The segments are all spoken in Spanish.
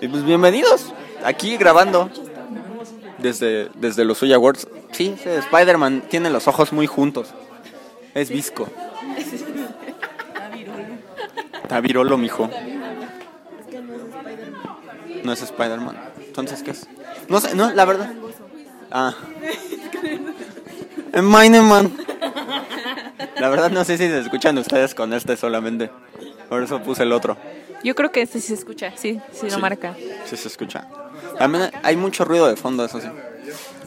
Y pues bienvenidos, aquí grabando desde, desde los Suya Awards. Sí, Spider-Man tiene los ojos muy juntos. Es visco. Está virolo, mijo. No es Spider-Man. Entonces, ¿qué es? No sé, no, la verdad. Ah. Mineman. La verdad no sé si se escuchan ustedes con este solamente. Por eso puse el otro. Yo creo que este sí se escucha, sí, sí lo Sí. marca. Sí se escucha. También hay mucho ruido de fondo, eso sí.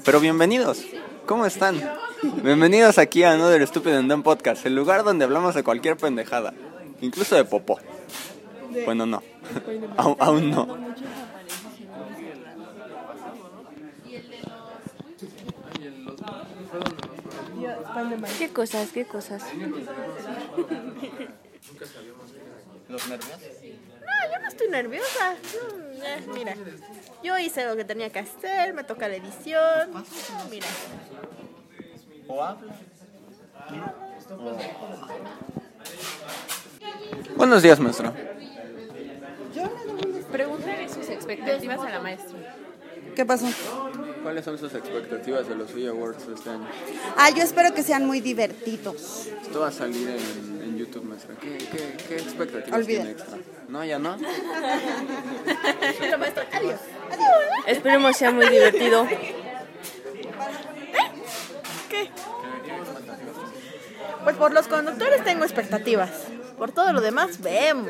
Pero bienvenidos. ¿Cómo están? Bienvenidos aquí a Another Stupid and Dumb Podcast, el lugar donde hablamos de cualquier pendejada, incluso de popó. Bueno, no. Aún, aún no. ¿Qué cosas? ¿Qué cosas? ¿Los nervios? No, yo no estoy nerviosa. Eh, mira, yo hice lo que tenía que hacer, me toca la edición. Mira, ¿O habla? Buenos días, maestro. Pregúntale sus expectativas a la maestra. ¿Qué pasó? ¿Cuáles son sus expectativas de los Suya Awards este año? Ah, yo espero que sean muy divertidos. Esto va a salir en, en YouTube, maestra. ¿Qué, qué, qué expectativas Olvida. tiene extra? No, ya no. pero maestro, adiós. Esperemos sea muy divertido. Pues por los conductores tengo expectativas. Por todo lo demás, vemos.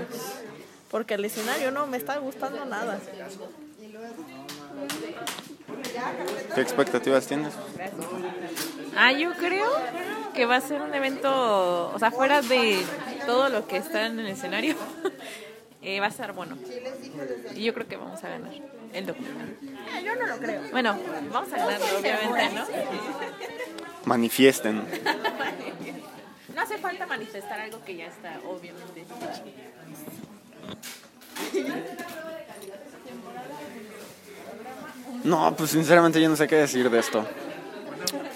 Porque el escenario no me está gustando nada. ¿Qué expectativas tienes? Ah, yo creo que va a ser un evento, o sea, fuera de todo lo que está en el escenario, eh, va a ser bueno. Y yo creo que vamos a ganar el documental. Ah, Yo no lo creo. Bueno, vamos a ganarlo, obviamente, ¿no? Manifiesten. No hace falta manifestar algo que ya está, obviamente. No, pues sinceramente yo no sé qué decir de esto.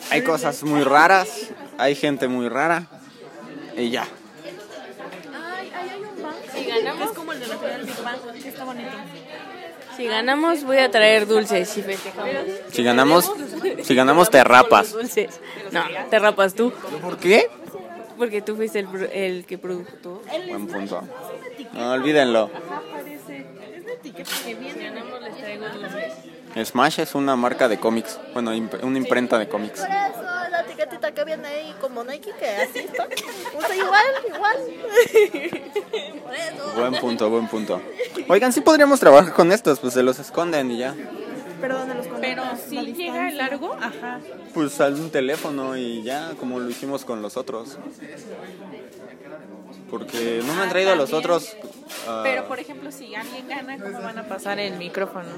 Hay cosas muy raras, hay gente muy rara y ya. Si ganamos, es como el de la final del Big Bang, que está bonito. Si ganamos, voy a traer dulces y festejamos. Si ganamos, si ganamos te rapas. Dulces. No, te rapas tú. ¿Por qué? Porque tú fuiste el, el que produjo. Buen punto. No olvídenlo. Si bien ganamos, les traigo dulces. Smash es una marca de cómics, bueno, imp- una imprenta de cómics. Por eso, la etiquetita que viene ahí como Nike, que así está. Usa igual, igual. Buen punto, buen punto. Oigan, sí podríamos trabajar con estos, pues se los esconden y ya. Pero ¿dónde los Pero si llega largo, ajá. Pues al un teléfono y ya, como lo hicimos con los otros. Porque no me han traído los otros. ah, Pero, por ejemplo, si alguien gana, ¿cómo van a pasar el micrófono?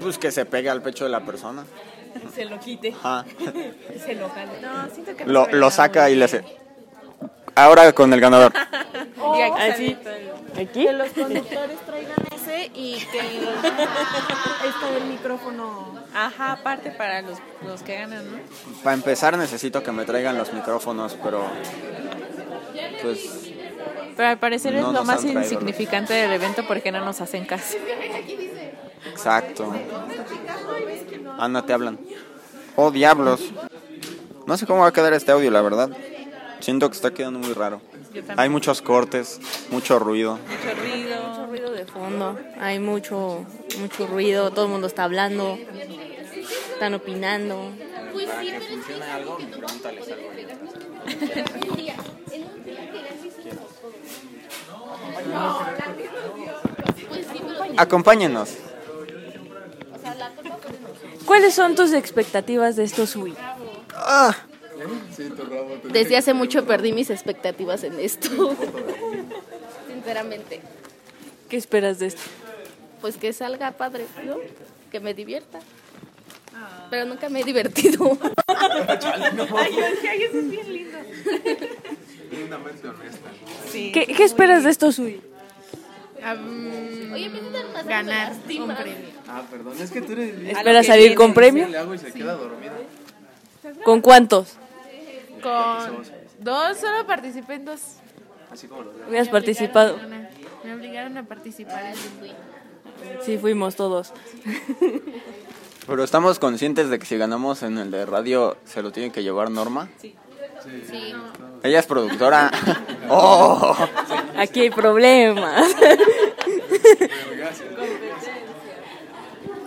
pues que se pegue al pecho de la persona. Se lo quite. Ajá. Se lo jale. No, siento que no Lo, saca y le hace. Ahora con el ganador. Y aquí Así. sale ¿Aquí? Que los conductores traigan ese y que está el micrófono. Ajá, aparte para los, los que ganan, ¿no? Para empezar necesito que me traigan los micrófonos, pero pues Pero al parecer No es lo más insignificante del evento porque no nos hacen caso. Exacto. Ana, te hablan. Oh, diablos. No sé cómo va a quedar este audio, la verdad. Siento que está quedando muy raro. Hay muchos cortes, mucho ruido. Mucho ruido. Mucho ruido de fondo. Hay mucho, mucho ruido. Todo el mundo está hablando. Están opinando. Acompáñenos. ¿Cuáles son tus expectativas de estos Wii? Ah, Desde hace mucho perdí mis expectativas en esto. Sinceramente. ¿Qué esperas de esto? Pues que salga padre, ¿no? Que me divierta. Pero nunca me he divertido. Ay, yo decía, ay, eso es bien lindo. Sí. ¿Qué, qué esperas de estos Wii? Oye, me Ganar un premio. Ah, perdón, es que tú eres bien. ¿Esperas que salir con premio? Le hago y se queda dormida. ¿Con cuántos? Con dos, solo participé en dos. Así como los ¿Hubieras participado? Me obligaron a participar en Sí, fuimos todos. Pero estamos conscientes de que si ganamos en el de radio, ¿se lo tiene que llevar Norma? Sí. Ella es productora. ¡Oh! Aquí hay problemas.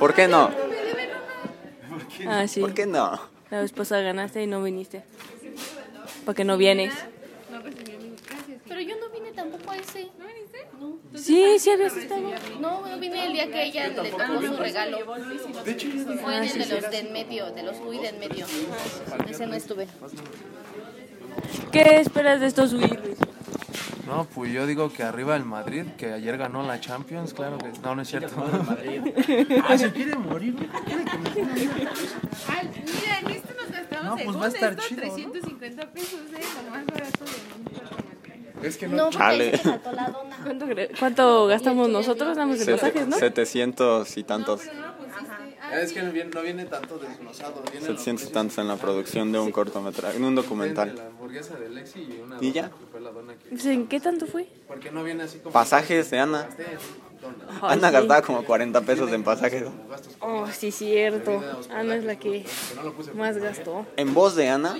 ¿Por qué no? Ah, sí. ¿Por qué no? La vez pasada ganaste y no viniste. ¿Para qué no vienes? Pero yo no vine tampoco a ese. ¿No viniste? No. Sí, sí habías estado. No, yo vine el día que ella le tocó su regalo. Fue en el de los de en medio, de los Uy de en medio. Ese no estuve. ¿Qué esperas de estos Wii, Luis? No, pues yo digo que arriba el Madrid, que ayer ganó la Champions, claro que no, no es cierto. ah, se quiere morir. Ay, mira, en este nos gastamos No, pues en va a estar esto chido, ¿no? 350 pesos, ¿eh? Lo más barato mundo. Es que No, porque Chale. se me la dona. ¿Cuánto, cuánto gastamos nosotros? Damos de pasajes, ¿no? 700 y tantos. Es que no viene, no viene tanto desglosado. Viene 700 y tantos en la producción de un cortometraje, en un La documental. hamburguesa de Lexi y una ¿Y dona, ya? que fue la dona que- ¿En qué tanto fue? Porque no viene así como... Pasajes de Ana. Ay, Ana sí. gastaba como 40 pesos en pasajes. Oh, sí, cierto. Ana es la que más gastó. En voz de Ana.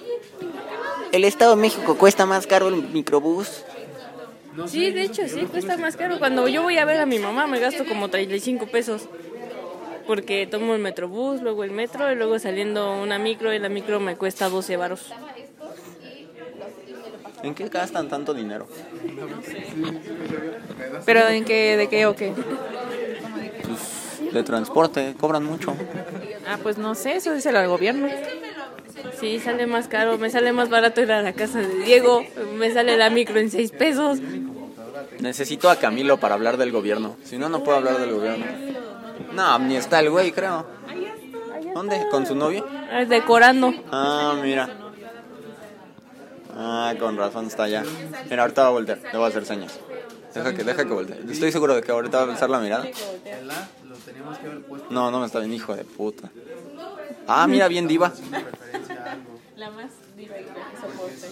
El Estado de México cuesta más caro el microbús. Sí, de hecho, sí, cuesta más caro. Cuando yo voy a ver a mi mamá me gasto como 35 pesos. Porque tomo el metrobús, luego el metro y luego saliendo una micro y la micro me cuesta 12 varos. ¿En qué gastan tanto dinero? ¿Pero en qué, de qué o qué? Pues de transporte, cobran mucho. Ah, pues no sé, eso díselo al gobierno. Sí, sale más caro, me sale más barato ir a la casa de Diego, me sale la micro en 6 pesos. Necesito a Camilo para hablar del gobierno. Si no, no puedo hablar del gobierno. No, ni está el güey, creo. ¿Dónde? ¿Con su novio? Ah, Decorando. Ah, mira. Ah, con razón está allá. Mira, ahorita va a voltear. Le voy a hacer señas. Deja que, deja que voltee. Estoy seguro de que ahorita va a alzar la mirada. No, no me está bien, hijo de puta. Ah, mira, bien diva. La más directa que soporte.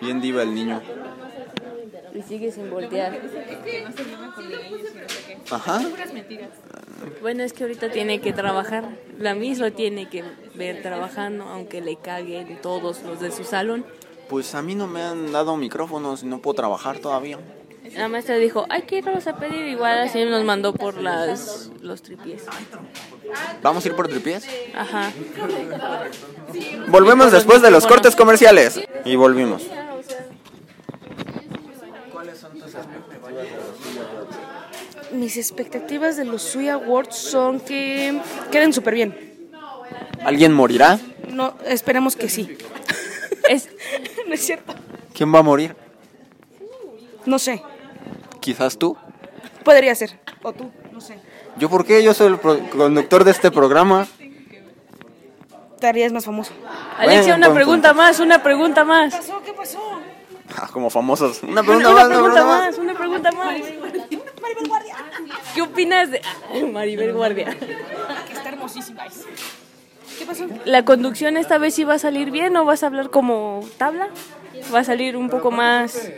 Bien diva el niño. Y sigue sin voltear. Ajá. Bueno, es que ahorita tiene que trabajar. La misma tiene que ver trabajando, aunque le caguen todos los de su salón. Pues a mí no me han dado micrófonos y no puedo trabajar todavía. La maestra dijo, hay que irnos a pedir. Igual así nos mandó por las los tripies. ¿Vamos a ir por tripies? Ajá. Volvemos después de los cortes comerciales. Y volvimos. Mis expectativas de los Sui Awards son que queden súper bien. ¿Alguien morirá? No, esperemos que sí. Es, no es cierto. ¿Quién va a morir? No sé. Quizás tú. Podría ser. O tú, no sé. ¿Yo por qué? Yo soy el pro- conductor de este programa. Te harías más famoso. Alexia, una pregunta más, una pregunta más. pasó? ¿Qué pasó? Ah, como famosos. Una pregunta Una más, una pregunta pregunta más. más, una pregunta más. ¿Qué opinas de Maribel Guardia? Que está hermosísima. ¿Qué pasó? ¿La conducción esta vez sí va a salir bien o vas a hablar como tabla? ¿Va a salir un poco más?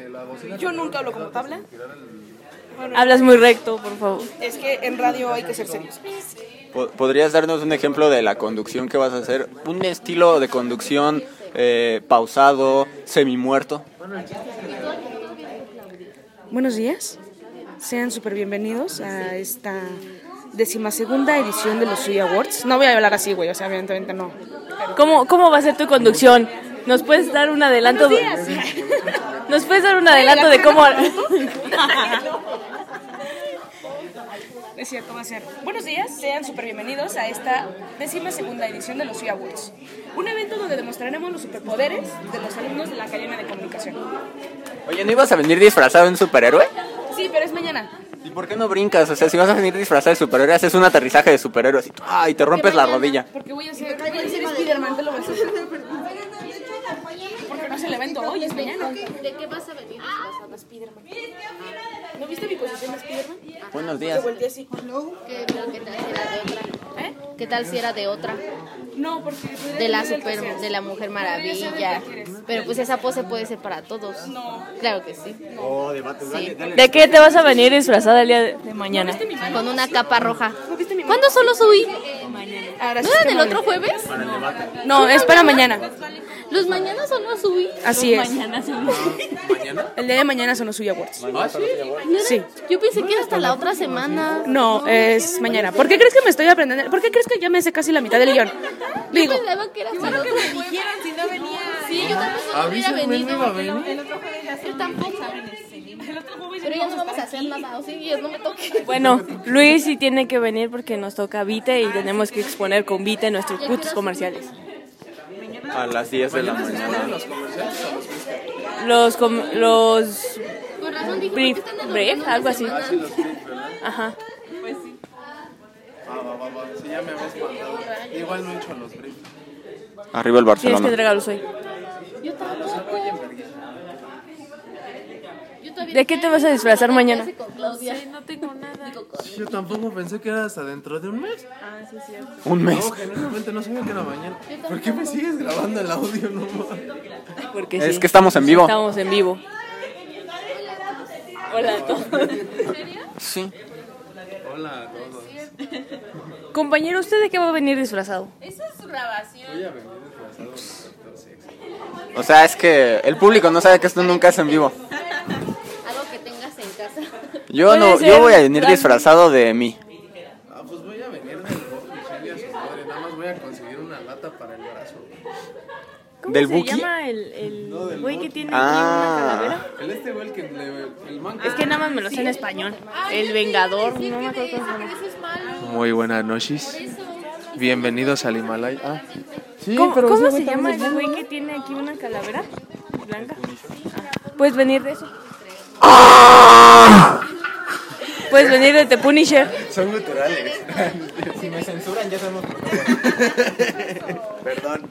Yo nunca hablo como tabla. Hablas muy recto, por favor. Es que en radio hay que ser serios. Po- ¿Podrías darnos un ejemplo de la conducción que vas a hacer? Un estilo de conducción eh, pausado, semi-muerto. Buenos días. Sean súper bienvenidos a esta decimasegunda edición de los Sui Awards. No voy a hablar así, güey, o sea, evidentemente no. ¿Cómo, ¿Cómo va a ser tu conducción? ¿Nos puedes dar un adelanto? de- ¿Nos puedes dar un adelanto de cómo? Es cierto, va a ser. Buenos días, sean súper bienvenidos a esta décima segunda edición de los SUI Awards. Un evento donde demostraremos los superpoderes de los alumnos de la Academia de Comunicación. Oye, ¿no ibas a venir disfrazado de un superhéroe? Pero es mañana. ¿Y por qué no brincas? O sea, si vas a venir disfrazado de superhéroe, haces un aterrizaje de superhéroe así, ¡ah! y te rompes la rodilla. Porque voy a ser, voy a ser Spider-Man, te lo voy a hacer. Porque no es el evento hoy, es mañana. ¿De qué vas a venir disfrazada? Spider-Man. ¿No viste mi posición de Spider-Man? Buenos días. Volteé así. ¿Qué creo que te hace la de otra? ¿Eh? ¿Qué tal si era de otra? No, porque... De la super, de la Mujer Maravilla. Pero pues esa pose puede ser para todos. No. Claro que sí. Sí. ¿De qué te vas a venir disfrazada el día de de mañana? Con una capa roja. ¿Cuándo solo subí? Ahora ¿No sí era del no. otro jueves? No, es para mañana. Los mañanas solo subí. Así es. ¿Mañana? El día de mañana son los Suya Awards. ¿Ah, sí? Sí. Yo pensé que era hasta la otra semana. No, es mañana. ¿Por qué crees que me estoy aprendiendo? ¿Por qué crees que ya me sé casi la mitad del guion? Digo, Yo pensaba que era hasta la otra semana. Sí, yo tampoco hubiera venido. no iba a venir. Yo tampoco. Pero ya no vamos a hacer nada, o sí, ya no me toque. Bueno, Luis sí tiene que venir porque nos toca Vite y tenemos que exponer con Vite nuestros putos comerciales. A las 10 de la mañana. Los com- los Con razón dijo, brief, ¿por qué están en los brief, algo así. semana? Ajá. Ah, va, va, va. Sí, ya me habías mandado. Igual no he hecho los briefs. Arriba el Tienes que Barcelona. entregarlos hoy. Yo tampoco. Yo todavía ¿De qué te vas a disfrazar mañana? con Claudia. Sí, Yo tampoco pensé que era hasta dentro de un mes. Un mes. No, genuinamente no sabía que era mañana. ¿Por qué me sigues grabando el audio? No? Porque Es sí. que estamos en vivo. Estamos en vivo. Hola a todos. Sí. Hola a todos. Compañero, ¿usted de qué va a venir disfrazado? O sea, es que el público no sabe que esto nunca es en vivo. Algo que tengas en casa. Yo no, ser yo voy a venir disfrazado de mí. Ah, pues voy a venir del Michelle y a su madre. Nada más voy a conseguir una lata para el brazo. ¿Cómo ¿Del se Buki? llama el, el güey que tiene Ah. aquí una calavera? El este güey el que le, el man Es que nada más me lo sé en español. El Vengador, no me acuerdo cómo se. Muy buenas noches. Bienvenidos al Himalaya. Ah, sí, ¿Cómo, pero cómo se llama el güey que tiene aquí una calavera blanca? Ah, Puedes venir de eso. Puedes venir de The Punisher. Son guturales. Si me censuran ya sabemos Perdón.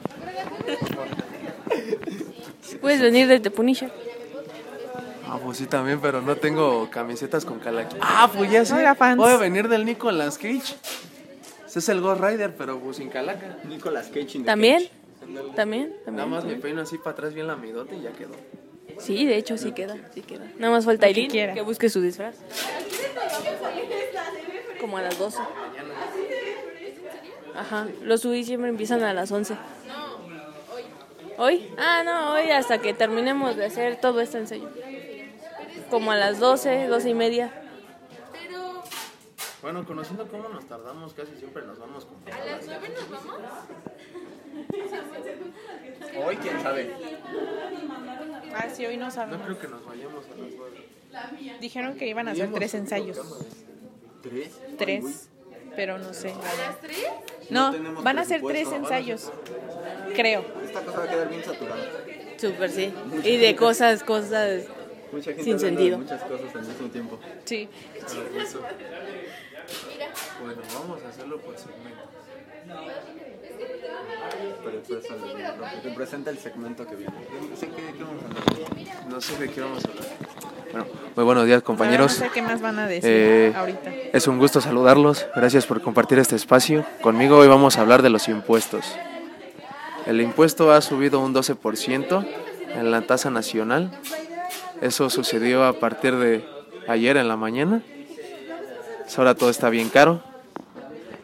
Puedes venir de The Punisher. Ah, pues sí también, pero no tengo camisetas con calaca. Ah, pues ya sé. Hola, fans. Voy a venir del Nicolas Cage. Ese es el Ghost Rider, pero pues sin calaca. Nicolas Cage in the ¿También? Cage. ¿También? Nada más me ¿También? peino así para atrás bien la midote y ya quedó. Sí, de hecho sí queda, sí queda. Nada más falta Aileen que busque su disfraz. Como a las 12. Ajá, los UDI siempre empiezan a las 11. ¿Hoy? Ah, no, hoy hasta que terminemos de hacer todo este ensayo. Como a las 12, 12 y media. Bueno, conociendo cómo nos tardamos, casi siempre nos vamos con... Hoy quién sabe. Ah, sí, hoy no No sabemos. creo que nos vayamos a las nueve. Dijeron que iban a hacer tres ensayos. ¿Tres? Tres. Pero no sé. No, van a hacer tres ensayos. Creo. Esta cosa va a quedar bien saturada. Súper, sí. Y de cosas, cosas. Mucha gente Sin sentido. muchas cosas al mismo tiempo. Sí. Bueno, vamos a hacerlo por segmento. Pero que representa el segmento que viene. No sé qué, qué vamos a hablar. No sé de qué vamos a hablar. Bueno, muy buenos días compañeros. No sé qué más van a decir Eh, ahorita. Es un gusto saludarlos. Gracias por compartir este espacio. Conmigo hoy vamos a hablar de los impuestos. El impuesto ha subido un 12% en la tasa nacional. Eso sucedió a partir de ayer en la mañana. Pues Ahora todo está bien caro.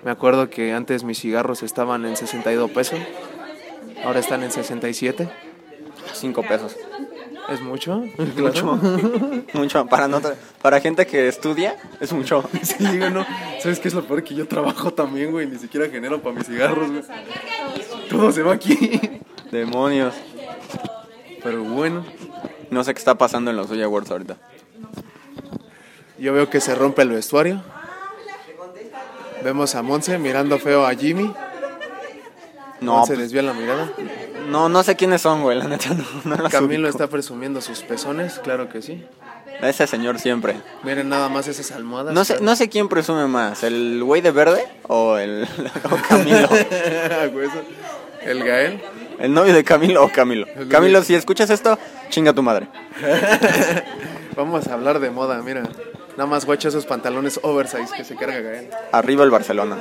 Me acuerdo que antes mis cigarros estaban en 62 pesos. Ahora están en 67. Cinco pesos. ¿Es mucho? Mucho. mucho. Para, no para gente que estudia, es mucho. Sí, güey, no. ¿Sabes qué es lo peor? Que yo trabajo también, güey. Ni siquiera genero para mis cigarros, güey. Todo se va aquí. Demonios. Pero bueno, No sé qué está pasando en los Soy Awards ahorita. yo veo que se rompe el vestuario. Vemos a Monse mirando feo a Jimmy. No, Monse pues, desvía la mirada. no, no sé quiénes son, güey. La neta no, no los Camilo ubico. está presumiendo sus pezones, claro que sí. Ese señor siempre. Miren nada más esas almohadas. No sé, no sé quién presume más, el güey de verde o el o Camilo. Eso- el Gael. El novio de Camilo o Camilo. Camilo, si escuchas esto, chinga tu madre. Vamos a hablar de moda, mira. Nada más guacha esos pantalones oversize que se carga Gael. Arriba el Barcelona.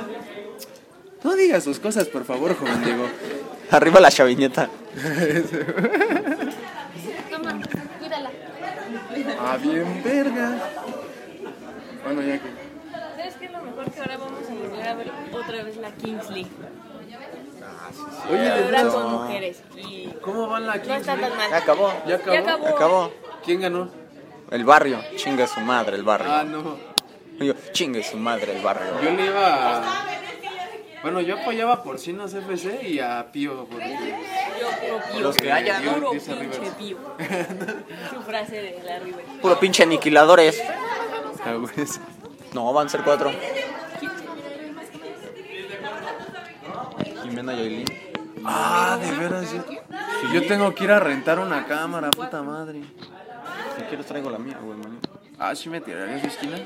No digas sus cosas, por favor, joven Diego. Arriba la chaviñeta. Toma, cuídala. Ah, bien, verga. Bueno, ya que. ¿Sabes qué es lo mejor? Que ahora vamos a volver a ver otra vez la Kings League. Oye, de Ahora con mujeres. Y ¿cómo van la no Kings está League? tan mal. Ya acabó. ¿Ya acabó? Ya acabó. Acabó. ¿Quién ganó? El barrio. Chingue su madre, el barrio. Ah, no. Digo, chingue su madre, el barrio. Yo le iba a... Bueno, yo apoyaba a Porcinos FC y a Pío. Porque... Yo puro pío. Los que haya, ¿no? Puro pinche Rivers. pío. Su frase de la River. Puro pinche aniquiladores. Ah, sí. No, van a ser cuatro. Jimena Yailin. Ah, de veras. Yo, yo tengo que ir a rentar una cámara, puta madre. Si quieres traigo la mía, güey, manito. Ah, ¿sí me tirarías su esquina?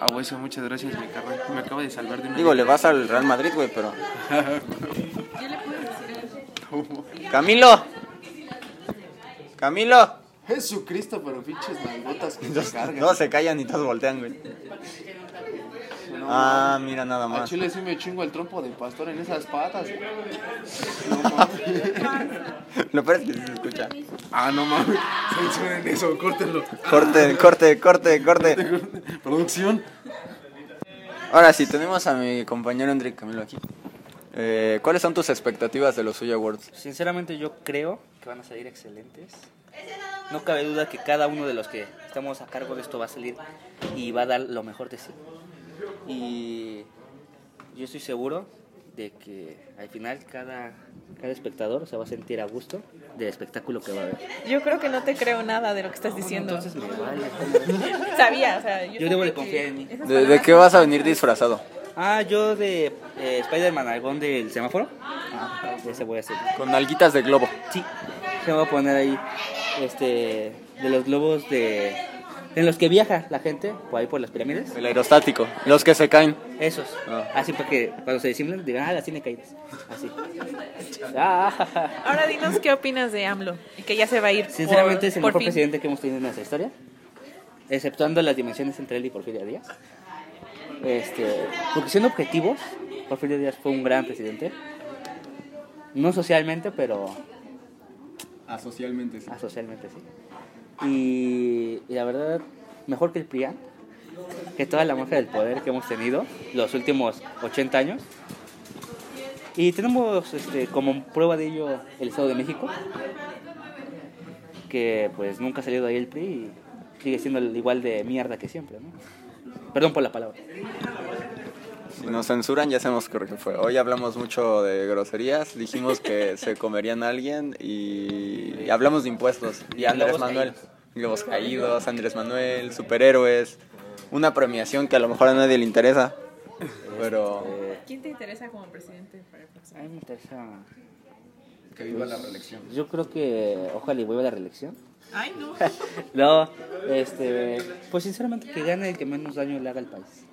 Ah, güey, eso, muchas gracias, mi carnal. Me acabo de salvar de una... Digo, le vas al Real Madrid, güey, pero... Camilo. Camilo. Jesucristo, pero pinches nalgotas que se cargan. No se callan y todos voltean, güey. Ah, mira nada A más. Chile sí me chingo el trompo de pastor en esas patas. No mames. Lo peor es que se escucha. Ah, no mames. Censuren eso, córtenlo. Corte, corte, corte, corte. Producción. Ahora sí, tenemos a mi compañero Enrique Camilo aquí. Eh, ¿Cuáles son tus expectativas de los Suya Awards? Sinceramente yo creo que van a salir excelentes. No cabe duda que cada uno de los que estamos a cargo de esto va a salir y va a dar lo mejor de sí. Y yo estoy seguro de que al final cada, cada espectador se va a sentir a gusto del espectáculo que va a ver. Yo creo que no te creo nada de lo que estás diciendo. Entonces me vale. Sabía, o sea, yo, Yo debo de confiar en mí. ¿De, qué vas a venir disfrazado? Ah, yo de eh, Spider-Man Algón del semáforo. Ah, ese voy a hacer. Con alguitas de globo. Sí, se va a poner ahí este de los globos de en los que viaja la gente por ahí por las pirámides. El aerostático. Los que se caen. Esos. Ah. Así para que cuando se disimulan digan, ah, las tiene caídas. Así. Ah, Ahora dinos qué opinas de AMLO y que ya se va a ir. por- Sinceramente es el por mejor fin. presidente que hemos tenido en nuestra historia. Exceptuando las dimensiones entre él y Porfirio Díaz. Este, porque siendo objetivos, Porfirio Díaz fue un gran presidente. No socialmente, pero Asocialmente, sí. Ah, socialmente sí. Y, la verdad, mejor que el PRIAN, que toda la mafia del poder que hemos tenido los últimos 80 años. Y tenemos este, como prueba de ello el Estado de México, que pues nunca ha salido de ahí el PRI y sigue siendo igual de mierda que siempre, ¿no? Perdón por la palabra. Si nos censuran, ya sabemos qué fue. Hoy hablamos mucho de groserías, dijimos que se comerían a alguien y, y hablamos de impuestos. Y Andrés Manuel. Globos caídos, Andrés Manuel, superhéroes. Una premiación que a lo mejor a nadie le interesa. Pero Eh, ¿Quién te interesa como presidente para el próximo? a mí me interesa... que viva la reelección. Yo creo que ojalá y vuelva la reelección. Ay, no. No, este, pues sinceramente que gane el que menos daño le haga al país.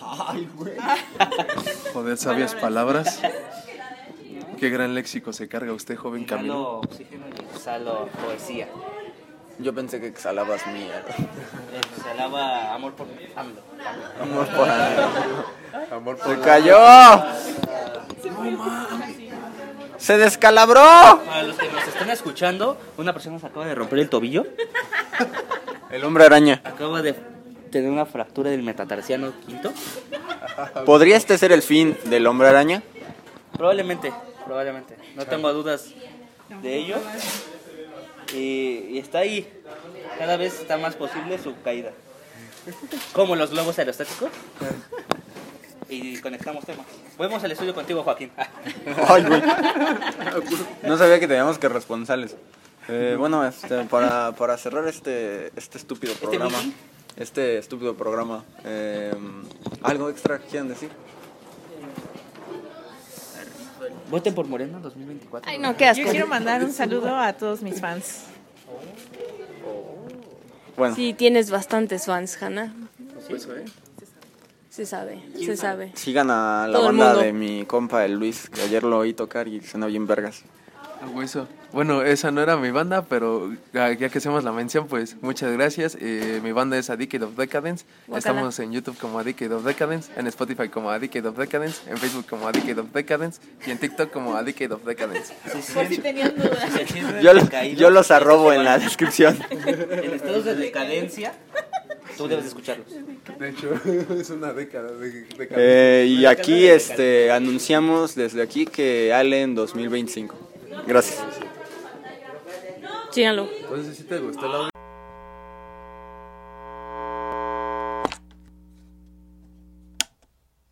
Joder, sabias palabras. Qué gran léxico se carga usted, joven Camilo. Oxígeno y exhalo poesía. Yo pensé que exhalabas mierda. Exhalaba amor por AMLO. Amor por Amor por ¡Se cayó! ¡Se descalabró! Para los que nos están escuchando, una persona se acaba de romper el tobillo. El hombre araña. Acaba de tener una fractura del metatarsiano quinto. ¿Podría este ser el fin del hombre araña? Probablemente, probablemente. No tengo dudas de ello. Y, y está ahí. Cada vez está más posible su caída. Como los globos aerostáticos. Y conectamos temas. Volvemos al estudio contigo, Joaquín. Ay, güey. No sabía que teníamos que responsales. Eh, bueno, este, para, para cerrar este, este estúpido programa, meeting? Este estúpido programa, eh, ¿algo extra que quieran decir? Voten por Moreno 2024. Ay, no, qué asco. Yo quiero mandar un saludo a todos mis fans. Bueno, Sí, tienes bastantes fans, Hanna. Pues, ¿eh? Se sabe, se sabe. sigan a la Todo banda de mi compa el Luis, que ayer lo oí tocar y suena bien vergas. A hueso. Bueno, esa no era mi banda, pero ya ya que hacemos la mención, pues muchas gracias. Eh, mi banda es A Decade of Decadence. Estamos en YouTube como A Decade of Decadence, en Spotify como A Decade of Decadence, en Facebook como A Decade of Decadence y en TikTok como A Decade of Decadence. Por si tenían dudas. Se sienten Yo, los arrobo en la descripción. En estados de decadencia, tú debes escucharlos. De hecho, es una década de, Eh, y aquí este anunciamos desde aquí que Allen 2025. Gracias. Síganlo. Entonces, si te gustó el audio?